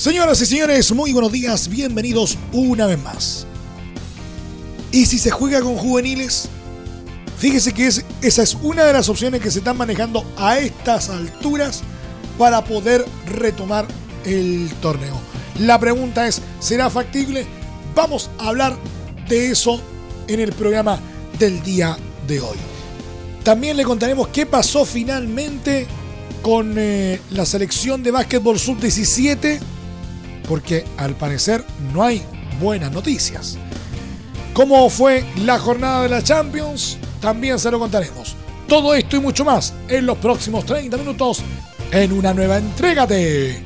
Señoras y señores, muy buenos días, bienvenidos una vez más. ¿Y si se juega con juveniles? Fíjese que es, esa es una de las opciones que se están manejando a estas alturas para poder retomar el torneo. La pregunta es, ¿será factible? Vamos a hablar de eso en el programa del día de hoy. También le contaremos qué pasó finalmente con eh, la selección de básquetbol sub-17, porque al parecer no hay buenas noticias. ¿Cómo fue la jornada de la Champions? También se lo contaremos. Todo esto y mucho más en los próximos 30 minutos en una nueva entrega de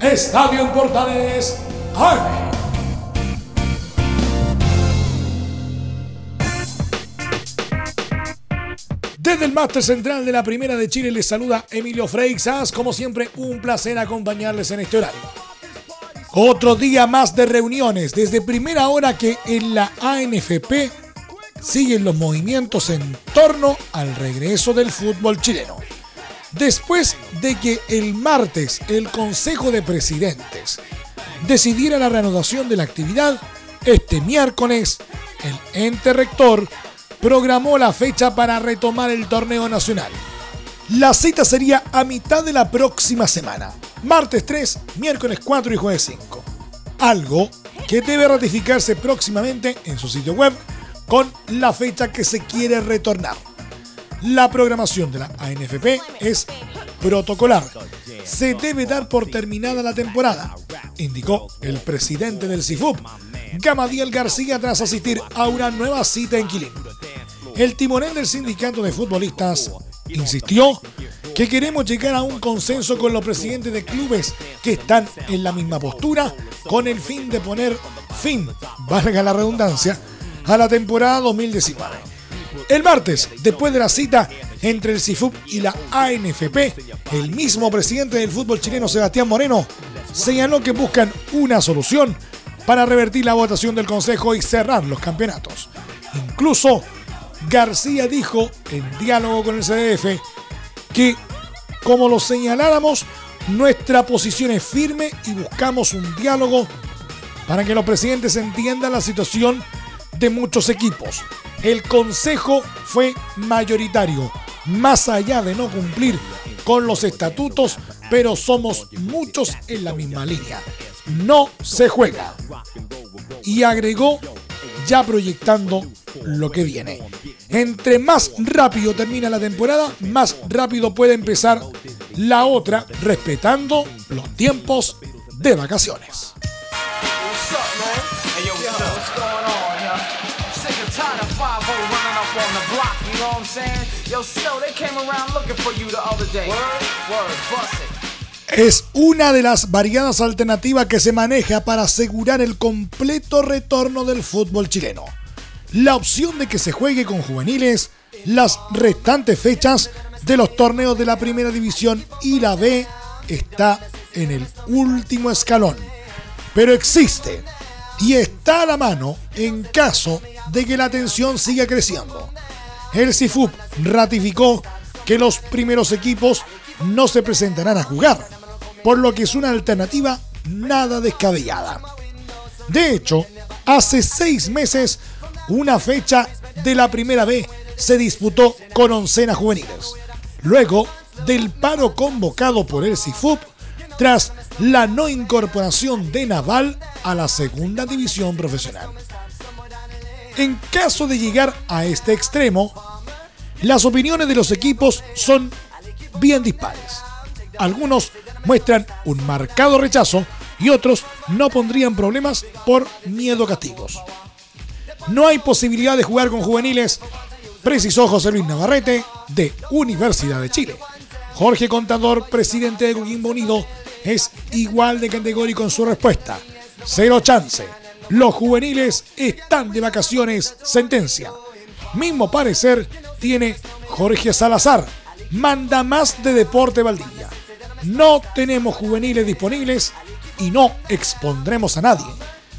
Estadio en Portales AM. Desde el máster central de la Primera de Chile les saluda Emilio Freixas. Como siempre, un placer acompañarles en este horario. Otro día más de reuniones desde primera hora que en la ANFP siguen los movimientos en torno al regreso del fútbol chileno. Después de que el martes el Consejo de Presidentes decidiera la reanudación de la actividad, este miércoles el ente rector programó la fecha para retomar el torneo nacional. La cita sería a mitad de la próxima semana, martes 3, miércoles 4 y jueves 5. Algo que debe ratificarse próximamente en su sitio web con la fecha que se quiere retornar. La programación de la ANFP es protocolar. Se debe dar por terminada la temporada, indicó el presidente del CIFUP, Gamadiel García, tras asistir a una nueva cita en Quilín. El timonel del sindicato de futbolistas insistió que queremos llegar a un consenso con los presidentes de clubes que están en la misma postura con el fin de poner fin, valga la redundancia, a la temporada 2019. El martes, después de la cita entre el CIFUP y la ANFP, el mismo presidente del fútbol chileno, Sebastián Moreno, señaló que buscan una solución para revertir la votación del Consejo y cerrar los campeonatos. Incluso, García dijo, en diálogo con el CDF, que, como lo señaláramos, nuestra posición es firme y buscamos un diálogo para que los presidentes entiendan la situación de muchos equipos. El consejo fue mayoritario, más allá de no cumplir con los estatutos, pero somos muchos en la misma línea. No se juega. Y agregó, ya proyectando lo que viene. Entre más rápido termina la temporada, más rápido puede empezar la otra, respetando los tiempos de vacaciones. Es una de las variadas alternativas que se maneja para asegurar el completo retorno del fútbol chileno. La opción de que se juegue con juveniles las restantes fechas de los torneos de la primera división y la B está en el último escalón. Pero existe y está a la mano en caso de que la tensión siga creciendo. El CIFUP ratificó que los primeros equipos no se presentarán a jugar, por lo que es una alternativa nada descabellada. De hecho, hace seis meses, una fecha de la primera B se disputó con oncenas juveniles, luego del paro convocado por el CIFUP tras la no incorporación de Naval a la segunda división profesional. En caso de llegar a este extremo, las opiniones de los equipos son bien dispares. Algunos muestran un marcado rechazo y otros no pondrían problemas por miedo a castigos. No hay posibilidad de jugar con juveniles, precisó José Luis Navarrete de Universidad de Chile. Jorge Contador, presidente de Coquimbo Unido, es igual de categórico en su respuesta. Cero chance. Los juveniles están de vacaciones. Sentencia. Mismo parecer tiene Jorge Salazar. Manda más de Deporte Valdivia. No tenemos juveniles disponibles y no expondremos a nadie,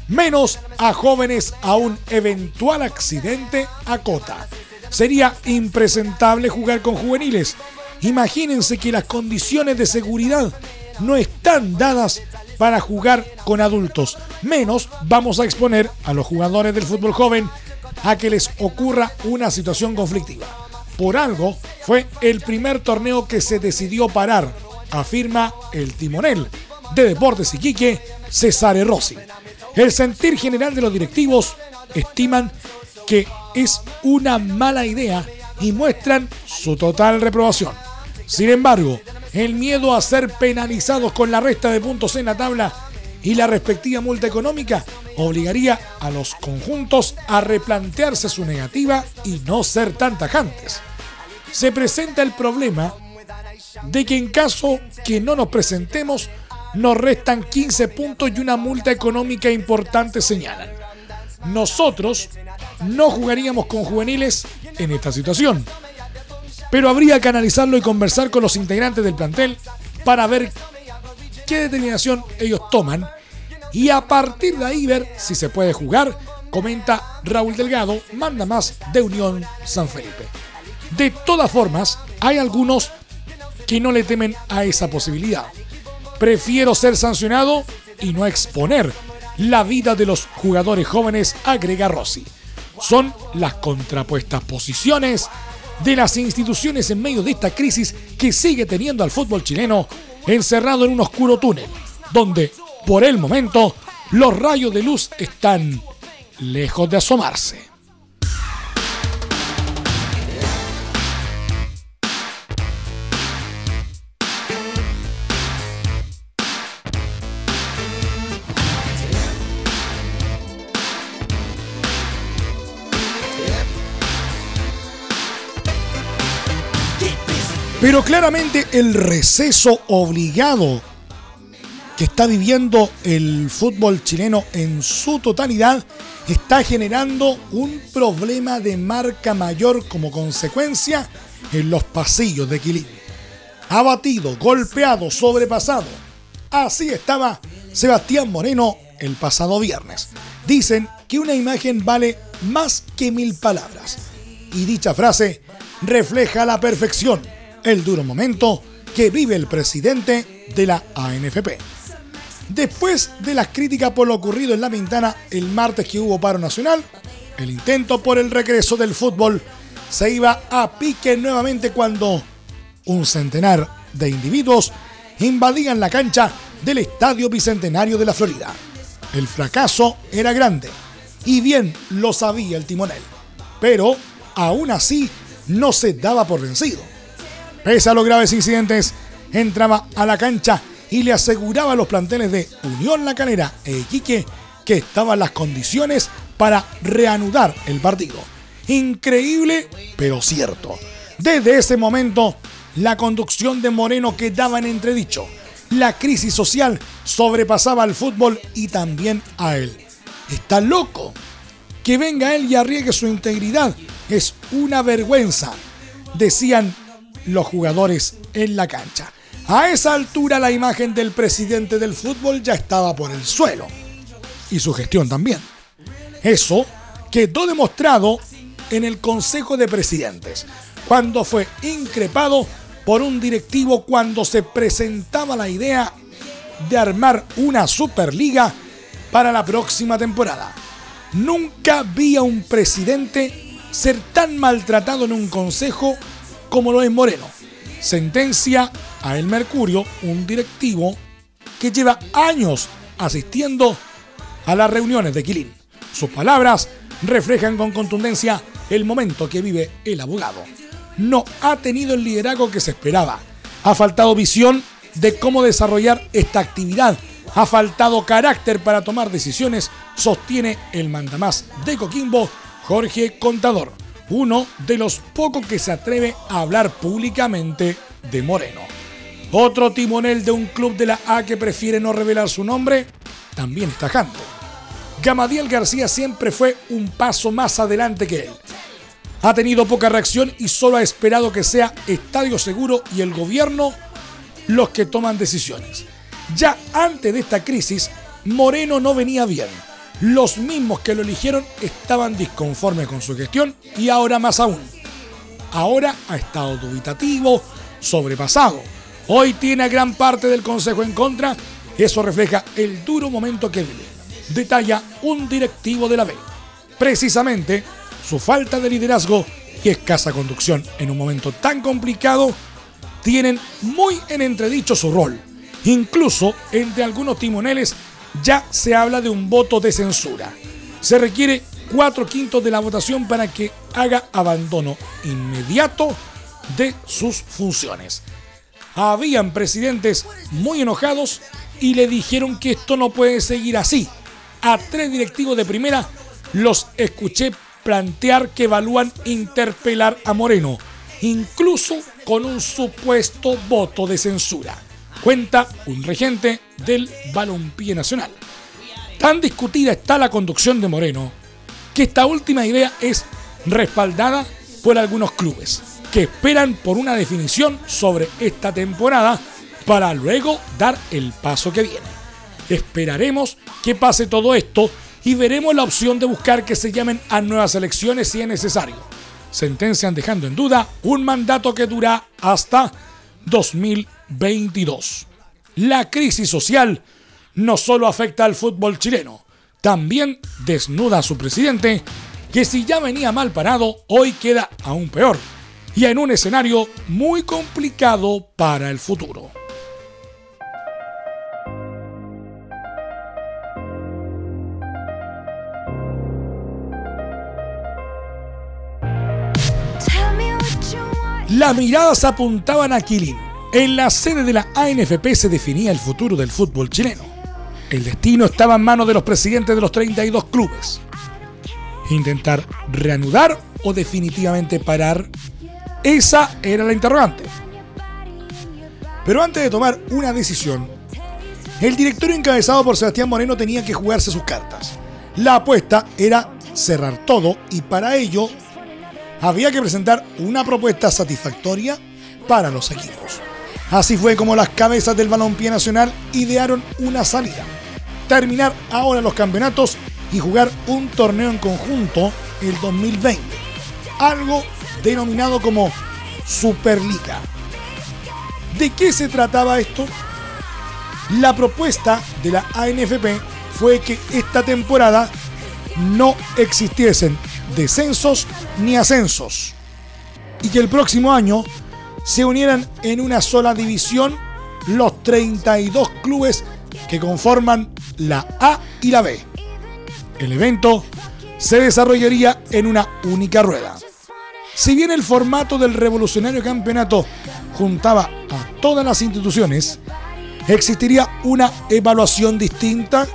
menos a jóvenes a un eventual accidente a cota. Sería impresentable jugar con juveniles. Imagínense que las condiciones de seguridad no están dadas para jugar con adultos. Menos vamos a exponer a los jugadores del fútbol joven a que les ocurra una situación conflictiva. Por algo fue el primer torneo que se decidió parar, afirma el timonel de Deportes Iquique, César Rossi. El sentir general de los directivos estiman que es una mala idea y muestran su total reprobación. Sin embargo, el miedo a ser penalizados con la resta de puntos en la tabla y la respectiva multa económica obligaría a los conjuntos a replantearse su negativa y no ser tan tajantes. Se presenta el problema de que en caso que no nos presentemos, nos restan 15 puntos y una multa económica importante, señalan. Nosotros no jugaríamos con juveniles en esta situación, pero habría que analizarlo y conversar con los integrantes del plantel para ver qué determinación ellos toman y a partir de ahí ver si se puede jugar, comenta Raúl Delgado, manda más de Unión San Felipe. De todas formas, hay algunos que no le temen a esa posibilidad. Prefiero ser sancionado y no exponer la vida de los jugadores jóvenes, agrega Rossi. Son las contrapuestas posiciones de las instituciones en medio de esta crisis que sigue teniendo al fútbol chileno encerrado en un oscuro túnel, donde, por el momento, los rayos de luz están lejos de asomarse. Pero claramente el receso obligado que está viviendo el fútbol chileno en su totalidad está generando un problema de marca mayor como consecuencia en los pasillos de Quilín. Abatido, golpeado, sobrepasado. Así estaba Sebastián Moreno el pasado viernes. Dicen que una imagen vale más que mil palabras. Y dicha frase refleja la perfección el duro momento que vive el presidente de la ANFP. Después de las críticas por lo ocurrido en La Pintana el martes que hubo paro nacional, el intento por el regreso del fútbol se iba a pique nuevamente cuando un centenar de individuos invadían la cancha del Estadio Bicentenario de la Florida. El fracaso era grande y bien lo sabía el timonel, pero aún así no se daba por vencido Pese a los graves incidentes, entraba a la cancha y le aseguraba a los planteles de Unión La Calera e Iquique que estaban las condiciones para reanudar el partido. Increíble, pero cierto. Desde ese momento, la conducción de Moreno quedaba en entredicho. La crisis social sobrepasaba al fútbol y también a él. Está loco. Que venga él y arriesgue su integridad es una vergüenza, decían los jugadores en la cancha. A esa altura la imagen del presidente del fútbol ya estaba por el suelo. Y su gestión también. Eso quedó demostrado en el Consejo de Presidentes, cuando fue increpado por un directivo cuando se presentaba la idea de armar una Superliga para la próxima temporada. Nunca vi a un presidente ser tan maltratado en un consejo como lo es Moreno. Sentencia a El Mercurio, un directivo que lleva años asistiendo a las reuniones de Quilín. Sus palabras reflejan con contundencia el momento que vive el abogado. No ha tenido el liderazgo que se esperaba. Ha faltado visión de cómo desarrollar esta actividad. Ha faltado carácter para tomar decisiones, sostiene el mandamás de Coquimbo, Jorge Contador uno de los pocos que se atreve a hablar públicamente de Moreno. Otro timonel de un club de la A que prefiere no revelar su nombre, también está tajante. Gamadiel García siempre fue un paso más adelante que él. Ha tenido poca reacción y solo ha esperado que sea Estadio Seguro y el gobierno los que toman decisiones. Ya antes de esta crisis, Moreno no venía bien. Los mismos que lo eligieron estaban disconformes con su gestión y ahora más aún. Ahora ha estado dubitativo, sobrepasado. Hoy tiene gran parte del Consejo en contra. Eso refleja el duro momento que vive. Detalla un directivo de la B. Precisamente, su falta de liderazgo y escasa conducción en un momento tan complicado tienen muy en entredicho su rol. Incluso entre algunos timoneles ya se habla de un voto de censura. Se requiere cuatro quintos de la votación para que haga abandono inmediato de sus funciones. Habían presidentes muy enojados y le dijeron que esto no puede seguir así. A tres directivos de primera los escuché plantear que evalúan interpelar a Moreno, incluso con un supuesto voto de censura cuenta un regente del balompié nacional. Tan discutida está la conducción de Moreno que esta última idea es respaldada por algunos clubes que esperan por una definición sobre esta temporada para luego dar el paso que viene. Esperaremos que pase todo esto y veremos la opción de buscar que se llamen a nuevas elecciones si es necesario. Sentencian dejando en duda un mandato que dura hasta 2022. La crisis social no solo afecta al fútbol chileno, también desnuda a su presidente, que si ya venía mal parado, hoy queda aún peor, y en un escenario muy complicado para el futuro. Las miradas apuntaban a Quilín. En la sede de la ANFP se definía el futuro del fútbol chileno. El destino estaba en manos de los presidentes de los 32 clubes. Intentar reanudar o definitivamente parar, esa era la interrogante. Pero antes de tomar una decisión, el directorio encabezado por Sebastián Moreno tenía que jugarse sus cartas. La apuesta era cerrar todo y para ello había que presentar una propuesta satisfactoria para los equipos. Así fue como las cabezas del balompié nacional idearon una salida. Terminar ahora los campeonatos y jugar un torneo en conjunto el 2020. Algo denominado como Superliga. ¿De qué se trataba esto? La propuesta de la ANFP fue que esta temporada no existiesen descensos ni ascensos. Y que el próximo año se unieran en una sola división los 32 clubes que conforman la A y la B. El evento se desarrollaría en una única rueda. Si bien el formato del revolucionario campeonato juntaba a todas las instituciones, existiría una evaluación distinta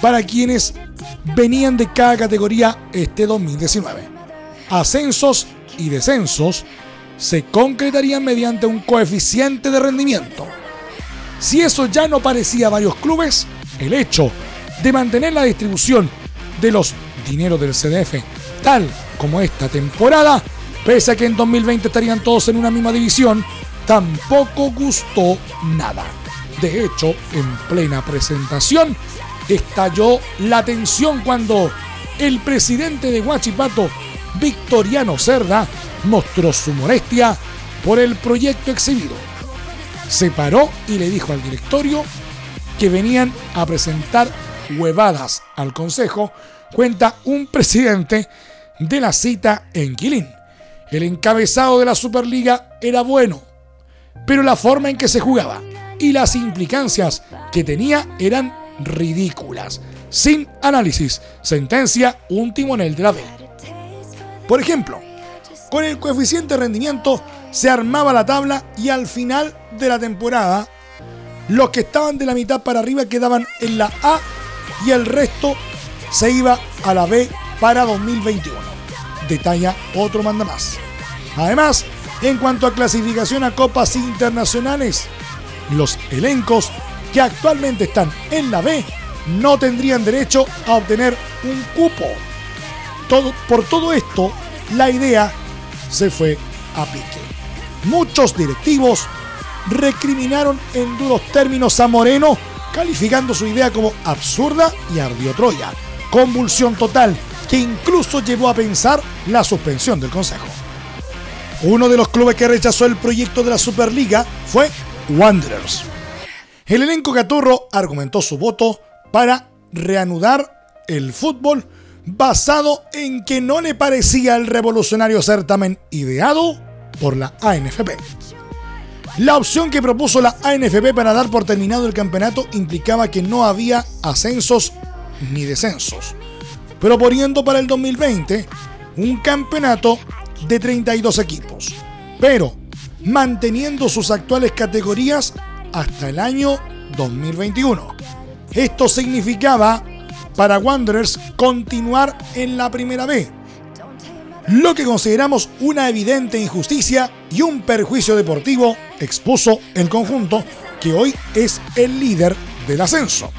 para quienes venían de cada categoría este 2019. Ascensos y descensos se concretarían mediante un coeficiente de rendimiento. Si eso ya no parecía a varios clubes, el hecho de mantener la distribución de los dineros del CDF tal como esta temporada, pese a que en 2020 estarían todos en una misma división, tampoco gustó nada. De hecho, en plena presentación, estalló la tensión cuando el presidente de Huachipato, Victoriano Cerda, mostró su molestia por el proyecto exhibido. Se paró y le dijo al directorio que venían a presentar huevadas al Consejo, cuenta un presidente de la cita en Quilín. El encabezado de la Superliga era bueno, pero la forma en que se jugaba y las implicancias que tenía eran ridículas. Sin análisis, sentencia un timonel de la B. Por ejemplo, con el coeficiente de rendimiento se armaba la tabla y al final de la temporada los que estaban de la mitad para arriba quedaban en la A y el resto se iba a la B para 2021. Detalla otro manda más. Además, en cuanto a clasificación a copas internacionales, los elencos que actualmente están en la B no tendrían derecho a obtener un cupo. Por todo esto, la idea se fue a pique. Muchos directivos recriminaron en duros términos a Moreno, calificando su idea como absurda y ardió Troya. Convulsión total que incluso llevó a pensar la suspensión del Consejo. Uno de los clubes que rechazó el proyecto de la Superliga fue Wanderers. El elenco Caturro argumentó su voto para reanudar el fútbol basado en que no le parecía el revolucionario certamen ideado por la ANFP. La opción que propuso la ANFP para dar por terminado el campeonato implicaba que no había ascensos ni descensos, proponiendo para el 2020 un campeonato de 32 equipos, pero manteniendo sus actuales categorías hasta el año 2021. Esto significaba para Wanderers continuar en la primera B, lo que consideramos una evidente injusticia y un perjuicio deportivo, expuso el conjunto que hoy es el líder del ascenso.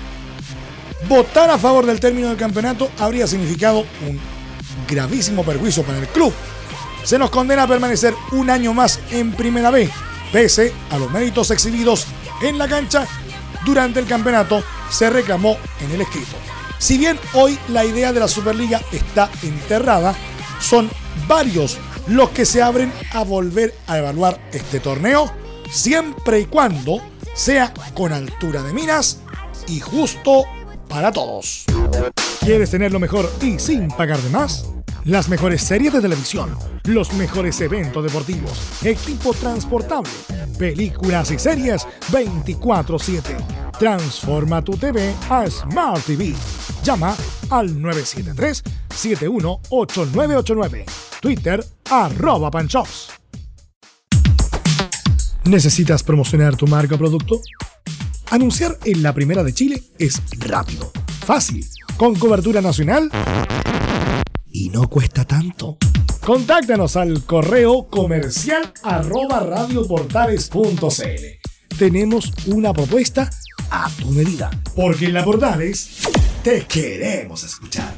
Votar a favor del término del campeonato habría significado un gravísimo perjuicio para el club. Se nos condena a permanecer un año más en Primera B, pese a los méritos exhibidos en la cancha durante el campeonato, se reclamó en el escrito. Si bien hoy la idea de la Superliga está enterrada, son varios los que se abren a volver a evaluar este torneo, siempre y cuando sea con altura de miras y justo para todos. ¿Quieres tener lo mejor y sin pagar de más? Las mejores series de televisión, los mejores eventos deportivos, equipo transportable, películas y series 24/7. Transforma tu TV a Smart TV. Llama al 973-718989. Twitter arroba panchops. ¿Necesitas promocionar tu marca o producto? Anunciar en la primera de Chile es rápido, fácil, con cobertura nacional y no cuesta tanto. Contáctanos al correo comercial arroba radioportales.cl. Tenemos una propuesta a tu medida. Porque en la Portales te queremos escuchar.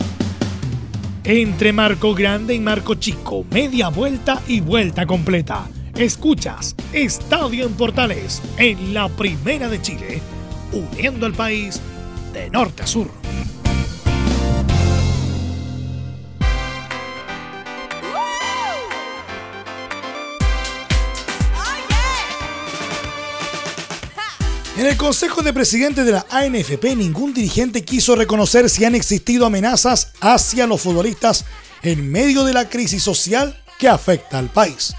Entre Marco Grande y Marco Chico, media vuelta y vuelta completa. Escuchas Estadio en Portales en la Primera de Chile, uniendo al país de norte a sur. En el Consejo de Presidentes de la ANFP, ningún dirigente quiso reconocer si han existido amenazas hacia los futbolistas en medio de la crisis social que afecta al país.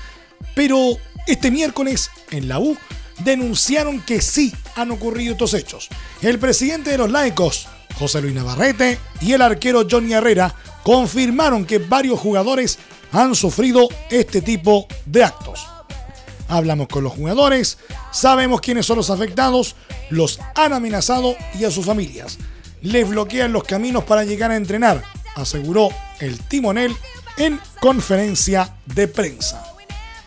Pero este miércoles, en la U, denunciaron que sí han ocurrido estos hechos. El presidente de los laicos, José Luis Navarrete, y el arquero Johnny Herrera confirmaron que varios jugadores han sufrido este tipo de actos hablamos con los jugadores, sabemos quiénes son los afectados, los han amenazado y a sus familias. Les bloquean los caminos para llegar a entrenar, aseguró el timonel en conferencia de prensa.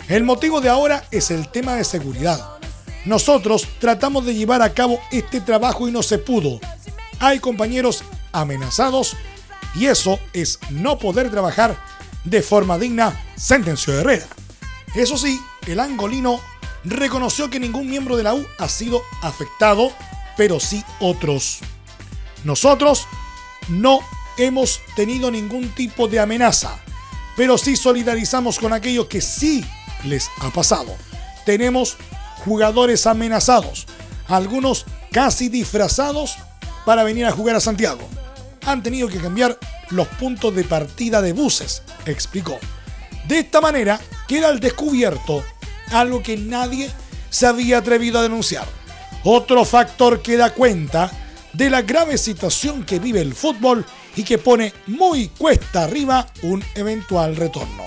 El motivo de ahora es el tema de seguridad. Nosotros tratamos de llevar a cabo este trabajo y no se pudo. Hay compañeros amenazados y eso es no poder trabajar de forma digna, sentenció Herrera. Eso sí, el angolino reconoció que ningún miembro de la U ha sido afectado, pero sí otros. Nosotros no hemos tenido ningún tipo de amenaza, pero sí solidarizamos con aquellos que sí les ha pasado. Tenemos jugadores amenazados, algunos casi disfrazados para venir a jugar a Santiago. Han tenido que cambiar los puntos de partida de buses, explicó. De esta manera queda al descubierto algo que nadie se había atrevido a denunciar. Otro factor que da cuenta de la grave situación que vive el fútbol y que pone muy cuesta arriba un eventual retorno.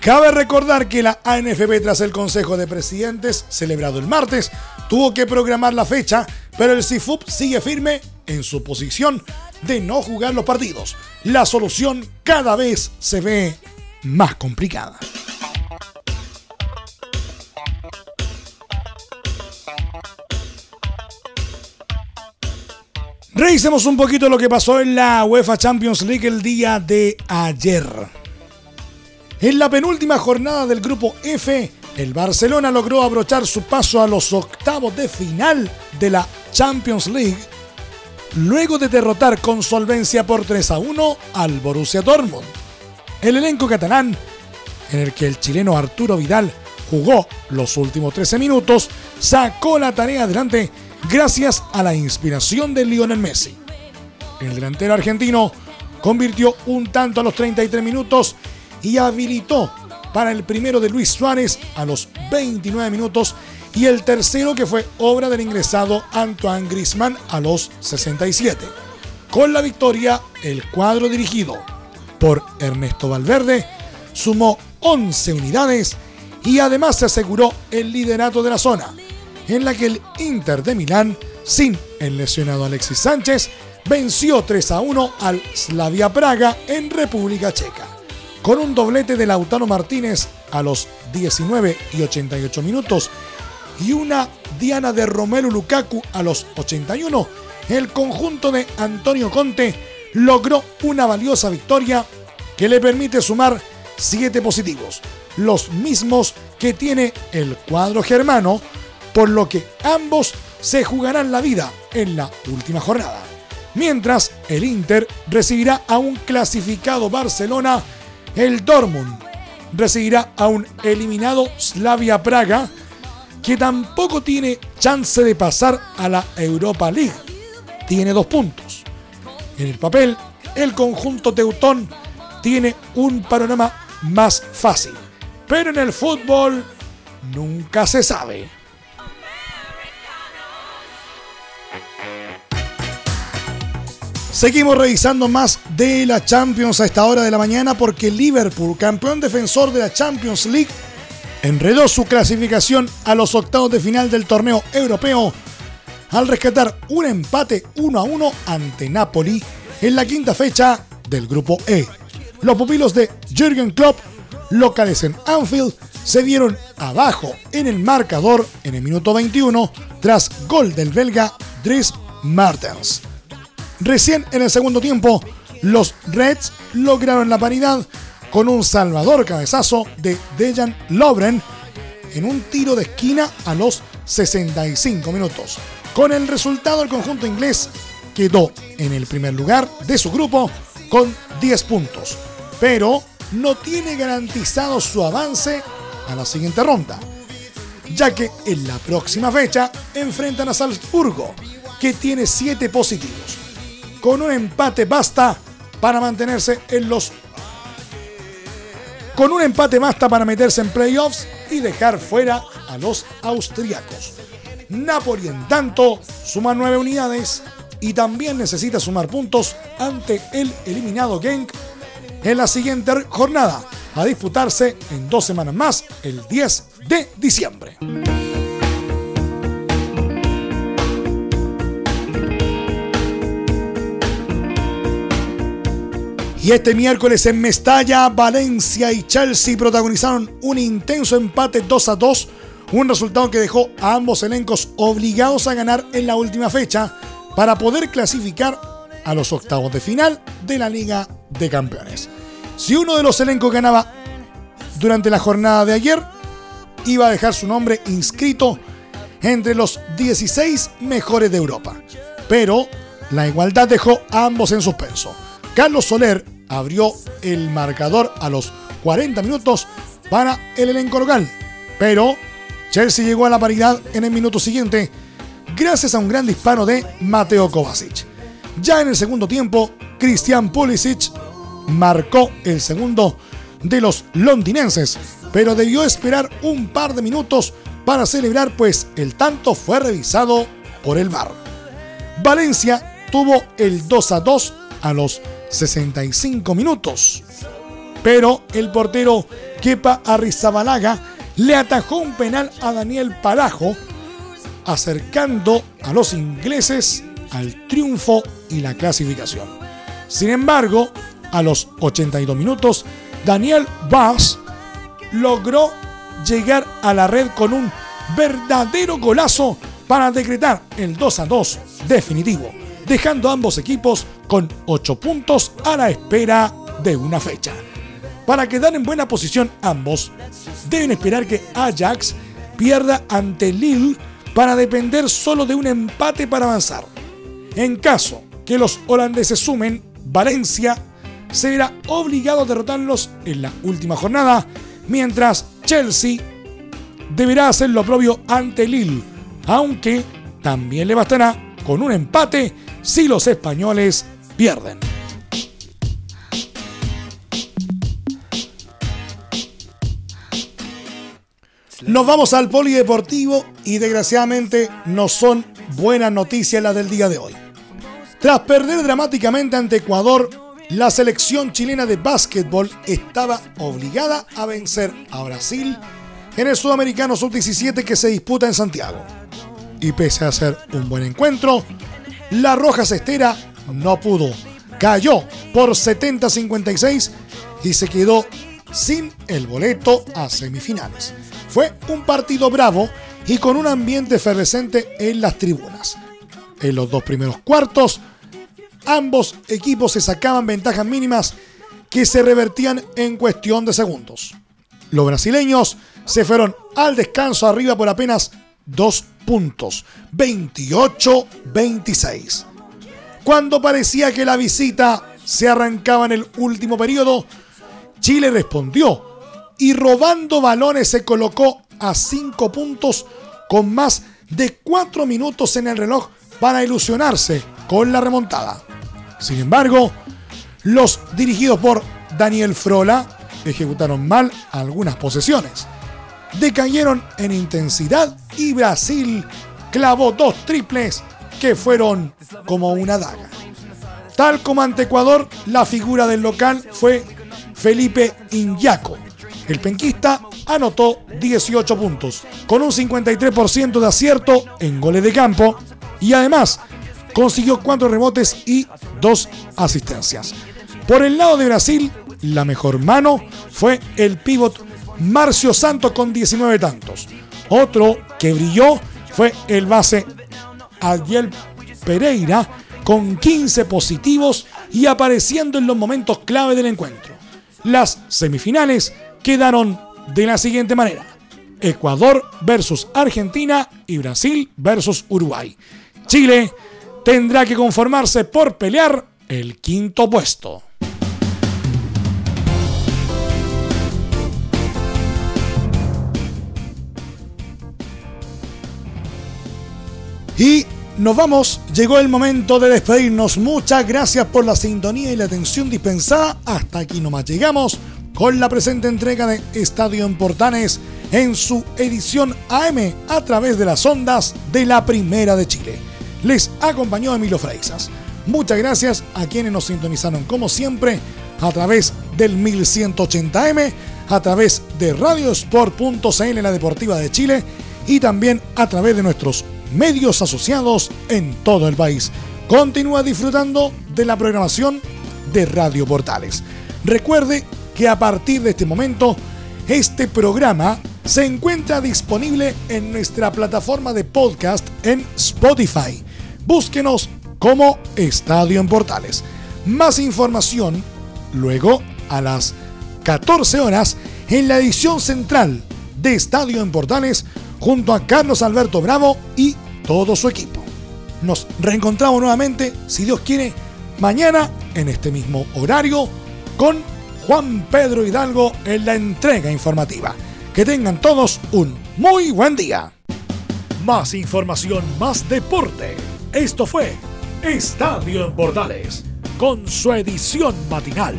Cabe recordar que la ANFP tras el Consejo de Presidentes celebrado el martes tuvo que programar la fecha, pero el CIFUP sigue firme en su posición de no jugar los partidos. La solución cada vez se ve más complicada. Revisemos un poquito lo que pasó en la UEFA Champions League el día de ayer. En la penúltima jornada del grupo F, el Barcelona logró abrochar su paso a los octavos de final de la Champions League, luego de derrotar con solvencia por 3 a 1 al Borussia Dortmund. El elenco catalán, en el que el chileno Arturo Vidal jugó los últimos 13 minutos, sacó la tarea adelante gracias a la inspiración de Lionel Messi. El delantero argentino convirtió un tanto a los 33 minutos y habilitó para el primero de Luis Suárez a los 29 minutos y el tercero que fue obra del ingresado Antoine Grisman a los 67. Con la victoria, el cuadro dirigido por Ernesto Valverde sumó 11 unidades y además se aseguró el liderato de la zona, en la que el Inter de Milán, sin el lesionado Alexis Sánchez, venció 3 a 1 al Slavia Praga en República Checa. Con un doblete de Lautaro Martínez a los 19 y 88 minutos y una diana de Romelu Lukaku a los 81, el conjunto de Antonio Conte logró una valiosa victoria que le permite sumar 7 positivos, los mismos que tiene el cuadro germano por lo que ambos se jugarán la vida en la última jornada. Mientras el Inter recibirá a un clasificado Barcelona, el Dortmund recibirá a un eliminado Slavia Praga, que tampoco tiene chance de pasar a la Europa League. Tiene dos puntos. En el papel, el conjunto teutón tiene un panorama más fácil, pero en el fútbol nunca se sabe. Seguimos revisando más de la Champions a esta hora de la mañana porque Liverpool, campeón defensor de la Champions League, enredó su clasificación a los octavos de final del torneo europeo al rescatar un empate 1 a 1 ante Napoli en la quinta fecha del grupo E. Los pupilos de Jürgen Klopp, locales en Anfield, se vieron abajo en el marcador en el minuto 21 tras gol del belga Dries Martens. Recién en el segundo tiempo, los Reds lograron la paridad con un salvador cabezazo de Dejan Lovren en un tiro de esquina a los 65 minutos. Con el resultado, el conjunto inglés quedó en el primer lugar de su grupo con 10 puntos, pero no tiene garantizado su avance a la siguiente ronda, ya que en la próxima fecha enfrentan a Salzburgo, que tiene 7 positivos con un empate basta para mantenerse en los... Con un empate basta para meterse en playoffs y dejar fuera a los austriacos. Napoli en tanto suma nueve unidades y también necesita sumar puntos ante el eliminado Genk en la siguiente jornada a disputarse en dos semanas más el 10 de diciembre. Y este miércoles en Mestalla, Valencia y Chelsea protagonizaron un intenso empate 2 a 2, un resultado que dejó a ambos elencos obligados a ganar en la última fecha para poder clasificar a los octavos de final de la Liga de Campeones. Si uno de los elencos ganaba durante la jornada de ayer, iba a dejar su nombre inscrito entre los 16 mejores de Europa. Pero la igualdad dejó a ambos en suspenso. Carlos Soler abrió el marcador a los 40 minutos para el elenco local, pero Chelsea llegó a la paridad en el minuto siguiente gracias a un gran disparo de Mateo Kovacic. Ya en el segundo tiempo, Christian Pulisic marcó el segundo de los londinenses, pero debió esperar un par de minutos para celebrar pues el tanto fue revisado por el VAR. Valencia tuvo el 2 a 2 a los 65 minutos. Pero el portero Kepa Arrizabalaga le atajó un penal a Daniel Parajo, acercando a los ingleses al triunfo y la clasificación. Sin embargo, a los 82 minutos, Daniel Bass logró llegar a la red con un verdadero golazo para decretar el 2 a 2 definitivo dejando ambos equipos con 8 puntos a la espera de una fecha. Para quedar en buena posición ambos, deben esperar que Ajax pierda ante Lille para depender solo de un empate para avanzar. En caso que los holandeses sumen, Valencia se verá obligado a derrotarlos en la última jornada, mientras Chelsea deberá hacer lo propio ante Lille, aunque también le bastará con un empate si los españoles pierden. Nos vamos al polideportivo y desgraciadamente no son buenas noticias las del día de hoy. Tras perder dramáticamente ante Ecuador, la selección chilena de básquetbol estaba obligada a vencer a Brasil en el Sudamericano Sub-17 que se disputa en Santiago. Y pese a ser un buen encuentro, la Roja Cestera no pudo. Cayó por 70-56 y se quedó sin el boleto a semifinales. Fue un partido bravo y con un ambiente efervescente en las tribunas. En los dos primeros cuartos, ambos equipos se sacaban ventajas mínimas que se revertían en cuestión de segundos. Los brasileños se fueron al descanso arriba por apenas dos puntos, 28-26. Cuando parecía que la visita se arrancaba en el último periodo, Chile respondió y robando balones se colocó a cinco puntos con más de cuatro minutos en el reloj para ilusionarse con la remontada. Sin embargo, los dirigidos por Daniel Frola ejecutaron mal algunas posesiones. Decayeron en intensidad y Brasil clavó dos triples que fueron como una daga. Tal como ante Ecuador, la figura del local fue Felipe Inyaco. El penquista anotó 18 puntos, con un 53% de acierto en goles de campo y además consiguió cuatro rebotes y dos asistencias. Por el lado de Brasil, la mejor mano fue el pívot Marcio Santos con 19 tantos. Otro que brilló fue el base Adiel Pereira con 15 positivos y apareciendo en los momentos clave del encuentro. Las semifinales quedaron de la siguiente manera. Ecuador versus Argentina y Brasil versus Uruguay. Chile tendrá que conformarse por pelear el quinto puesto. Y nos vamos, llegó el momento de despedirnos. Muchas gracias por la sintonía y la atención dispensada. Hasta aquí nomás llegamos con la presente entrega de Estadio en Portales en su edición AM a través de las ondas de la Primera de Chile. Les acompañó Emilio Freixas. Muchas gracias a quienes nos sintonizaron como siempre a través del 1180M, a través de radiosport.cl, la Deportiva de Chile, y también a través de nuestros medios asociados en todo el país. Continúa disfrutando de la programación de Radio Portales. Recuerde que a partir de este momento, este programa se encuentra disponible en nuestra plataforma de podcast en Spotify. Búsquenos como Estadio en Portales. Más información luego a las 14 horas en la edición central de Estadio en Portales junto a Carlos Alberto Bravo y todo su equipo. Nos reencontramos nuevamente, si Dios quiere, mañana en este mismo horario con Juan Pedro Hidalgo en la entrega informativa. Que tengan todos un muy buen día. Más información, más deporte. Esto fue Estadio en Portales, con su edición matinal.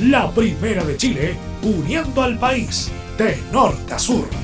La primera de Chile, uniendo al país de norte a sur.